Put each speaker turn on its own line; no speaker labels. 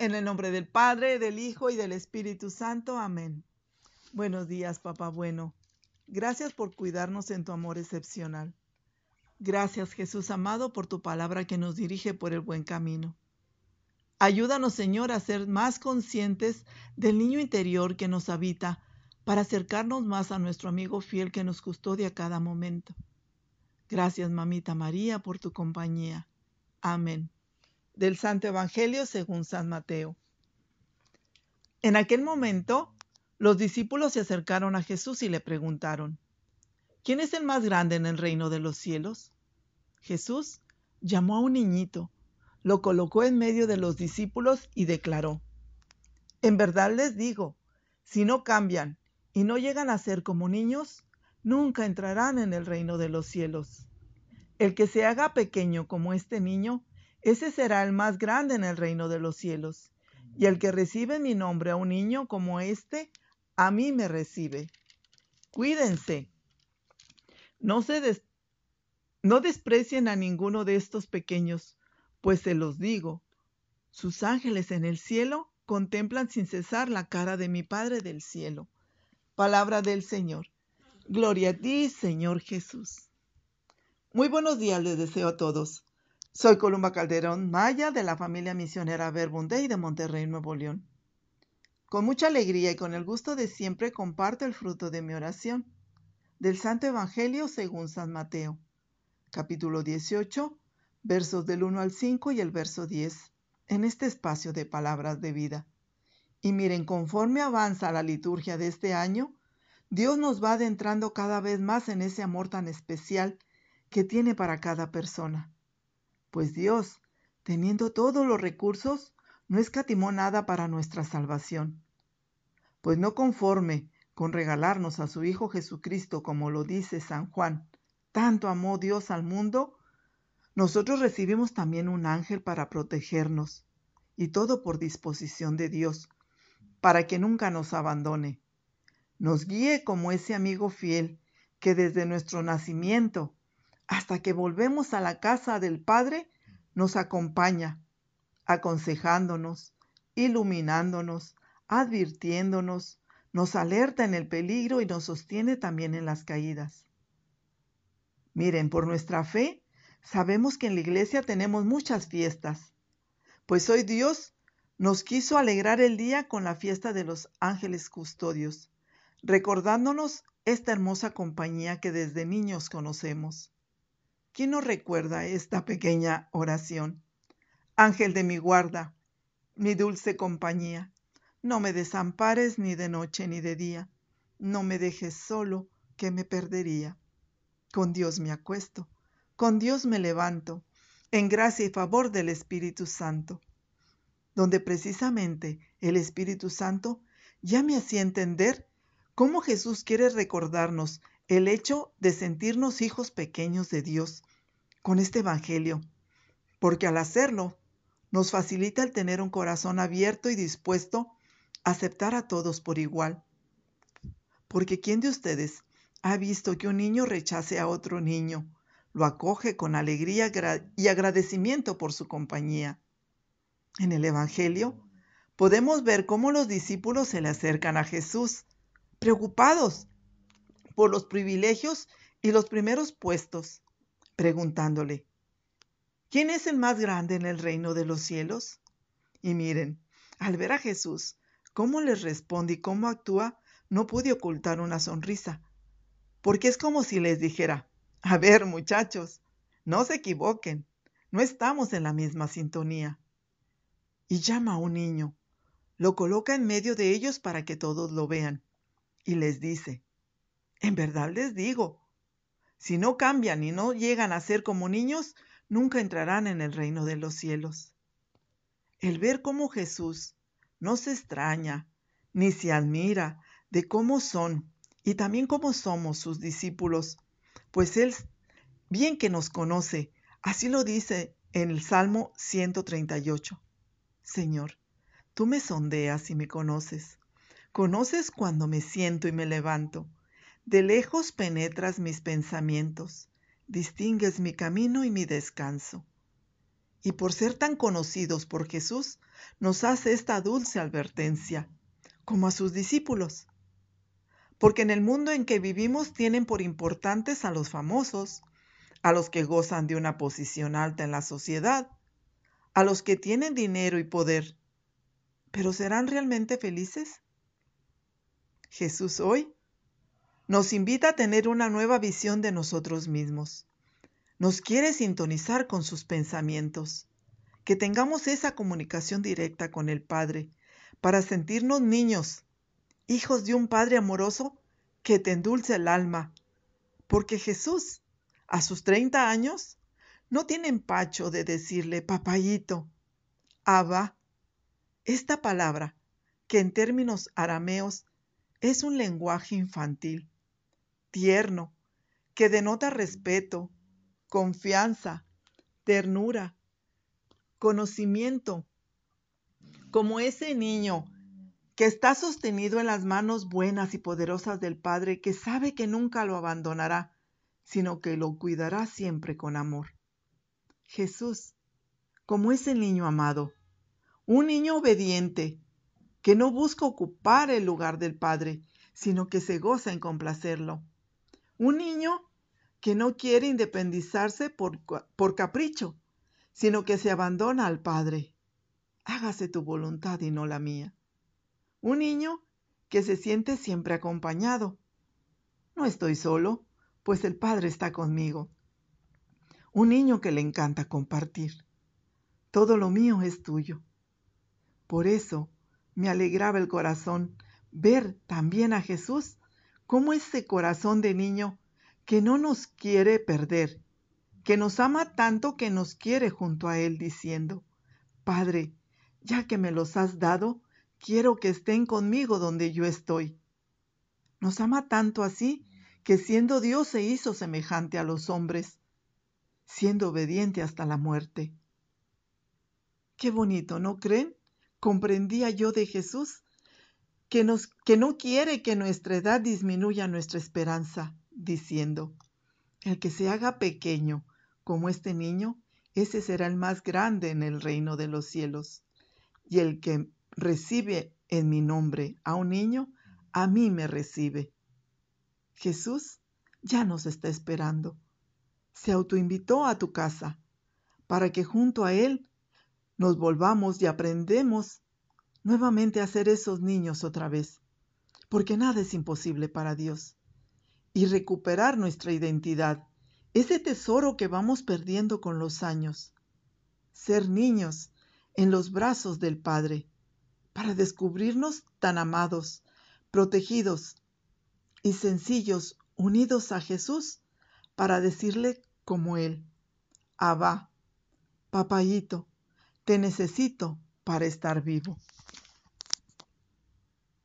En el nombre del Padre, del Hijo y del Espíritu Santo. Amén. Buenos días, papá bueno. Gracias por cuidarnos en tu amor excepcional. Gracias, Jesús amado, por tu palabra que nos dirige por el buen camino. Ayúdanos, Señor, a ser más conscientes del niño interior que nos habita para acercarnos más a nuestro amigo fiel que nos custodia cada momento. Gracias, mamita María, por tu compañía. Amén. Del Santo Evangelio según San Mateo. En aquel momento, los discípulos se acercaron a Jesús y le preguntaron, ¿quién es el más grande en el reino de los cielos? Jesús llamó a un niñito lo colocó en medio de los discípulos y declaró, En verdad les digo, si no cambian y no llegan a ser como niños, nunca entrarán en el reino de los cielos. El que se haga pequeño como este niño, ese será el más grande en el reino de los cielos. Y el que recibe mi nombre a un niño como este, a mí me recibe. Cuídense. No no desprecien a ninguno de estos pequeños, pues se los digo, sus ángeles en el cielo contemplan sin cesar la cara de mi Padre del cielo. Palabra del Señor. Gloria a ti, Señor Jesús. Muy buenos días les deseo a todos. Soy Columba Calderón Maya de la familia misionera Verbunday de Monterrey, Nuevo León. Con mucha alegría y con el gusto de siempre comparto el fruto de mi oración del Santo Evangelio según San Mateo, capítulo 18, versos del 1 al 5 y el verso 10, en este espacio de palabras de vida. Y miren, conforme avanza la liturgia de este año, Dios nos va adentrando cada vez más en ese amor tan especial que tiene para cada persona. Pues Dios, teniendo todos los recursos, no escatimó nada para nuestra salvación. Pues no conforme con regalarnos a su Hijo Jesucristo, como lo dice San Juan, tanto amó Dios al mundo nosotros recibimos también un ángel para protegernos, y todo por disposición de Dios, para que nunca nos abandone. Nos guíe como ese amigo fiel que desde nuestro nacimiento hasta que volvemos a la casa del Padre nos acompaña, aconsejándonos, iluminándonos, advirtiéndonos, nos alerta en el peligro y nos sostiene también en las caídas. Miren, por nuestra fe Sabemos que en la iglesia tenemos muchas fiestas, pues hoy Dios nos quiso alegrar el día con la fiesta de los ángeles custodios, recordándonos esta hermosa compañía que desde niños conocemos. ¿Quién nos recuerda esta pequeña oración? Ángel de mi guarda, mi dulce compañía, no me desampares ni de noche ni de día, no me dejes solo, que me perdería. Con Dios me acuesto con Dios me levanto, en gracia y favor del Espíritu Santo, donde precisamente el Espíritu Santo ya me hacía entender cómo Jesús quiere recordarnos el hecho de sentirnos hijos pequeños de Dios con este Evangelio, porque al hacerlo nos facilita el tener un corazón abierto y dispuesto a aceptar a todos por igual. Porque ¿quién de ustedes ha visto que un niño rechace a otro niño lo acoge con alegría y agradecimiento por su compañía. En el Evangelio podemos ver cómo los discípulos se le acercan a Jesús, preocupados por los privilegios y los primeros puestos, preguntándole, ¿quién es el más grande en el reino de los cielos? Y miren, al ver a Jesús, cómo les responde y cómo actúa, no pude ocultar una sonrisa, porque es como si les dijera, a ver, muchachos, no se equivoquen, no estamos en la misma sintonía. Y llama a un niño, lo coloca en medio de ellos para que todos lo vean, y les dice, en verdad les digo, si no cambian y no llegan a ser como niños, nunca entrarán en el reino de los cielos. El ver cómo Jesús no se extraña ni se admira de cómo son y también cómo somos sus discípulos, pues Él bien que nos conoce, así lo dice en el Salmo 138. Señor, tú me sondeas y me conoces. Conoces cuando me siento y me levanto. De lejos penetras mis pensamientos. Distingues mi camino y mi descanso. y por ser tan conocidos por Jesús, nos hace esta dulce advertencia, como a sus discípulos. Porque en el mundo en que vivimos tienen por importantes a los famosos, a los que gozan de una posición alta en la sociedad, a los que tienen dinero y poder. ¿Pero serán realmente felices? Jesús hoy nos invita a tener una nueva visión de nosotros mismos. Nos quiere sintonizar con sus pensamientos, que tengamos esa comunicación directa con el Padre, para sentirnos niños, hijos de un Padre amoroso que te endulce el alma, porque Jesús, a sus 30 años, no tiene empacho de decirle papayito, Abba. Esta palabra, que en términos arameos es un lenguaje infantil, tierno, que denota respeto, confianza, ternura, conocimiento, como ese niño que está sostenido en las manos buenas y poderosas del Padre, que sabe que nunca lo abandonará, sino que lo cuidará siempre con amor. Jesús, como ese niño amado, un niño obediente, que no busca ocupar el lugar del Padre, sino que se goza en complacerlo. Un niño que no quiere independizarse por, por capricho, sino que se abandona al Padre. Hágase tu voluntad y no la mía. Un niño que se siente siempre acompañado. No estoy solo, pues el Padre está conmigo. Un niño que le encanta compartir. Todo lo mío es tuyo. Por eso me alegraba el corazón ver también a Jesús como ese corazón de niño que no nos quiere perder, que nos ama tanto que nos quiere junto a Él diciendo, Padre, ya que me los has dado, quiero que estén conmigo donde yo estoy. Nos ama tanto así que siendo Dios se hizo semejante a los hombres, siendo obediente hasta la muerte. Qué bonito, ¿no creen? comprendía yo de Jesús, que, no quiere que nuestra edad disminuya nuestra esperanza, diciendo, el que se haga pequeño como este niño, ese será el más grande en el reino de los cielos. Y el que recibe en mi nombre a un niño, a mí me recibe. Jesús ya nos está esperando. Se autoinvitó a tu casa para que junto a Él nos volvamos y aprendemos nuevamente a ser esos niños otra vez, porque nada es imposible para Dios. Y recuperar nuestra identidad, ese tesoro que vamos perdiendo con los años. Ser niños en los brazos del Padre, para descubrirnos tan amados, protegidos y sencillos, unidos a Jesús, para decirle como Él, Abba, papayito, te necesito para estar vivo.